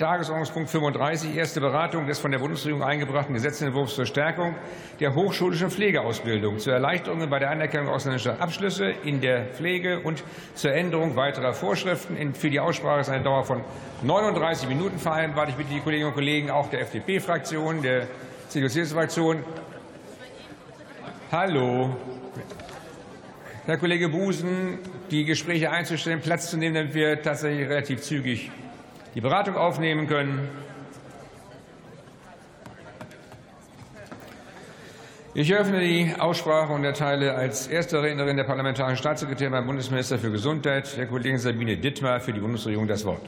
Tagesordnungspunkt 35, erste Beratung des von der Bundesregierung eingebrachten Gesetzentwurfs zur Stärkung der hochschulischen Pflegeausbildung, zur Erleichterung bei der Anerkennung ausländischer Abschlüsse in der Pflege und zur Änderung weiterer Vorschriften. Für die Aussprache ist eine Dauer von 39 Minuten vereinbart. Ich bitte die Kolleginnen und Kollegen auch der FDP-Fraktion, der CDU-CSU-Fraktion. Hallo. Herr Kollege Busen, die Gespräche einzustellen, Platz zu nehmen, damit wir tatsächlich relativ zügig die Beratung aufnehmen können. Ich eröffne die Aussprache und erteile als erste Rednerin der parlamentarischen Staatssekretärin beim Bundesminister für Gesundheit, der Kollegin Sabine Dittmar, für die Bundesregierung das Wort.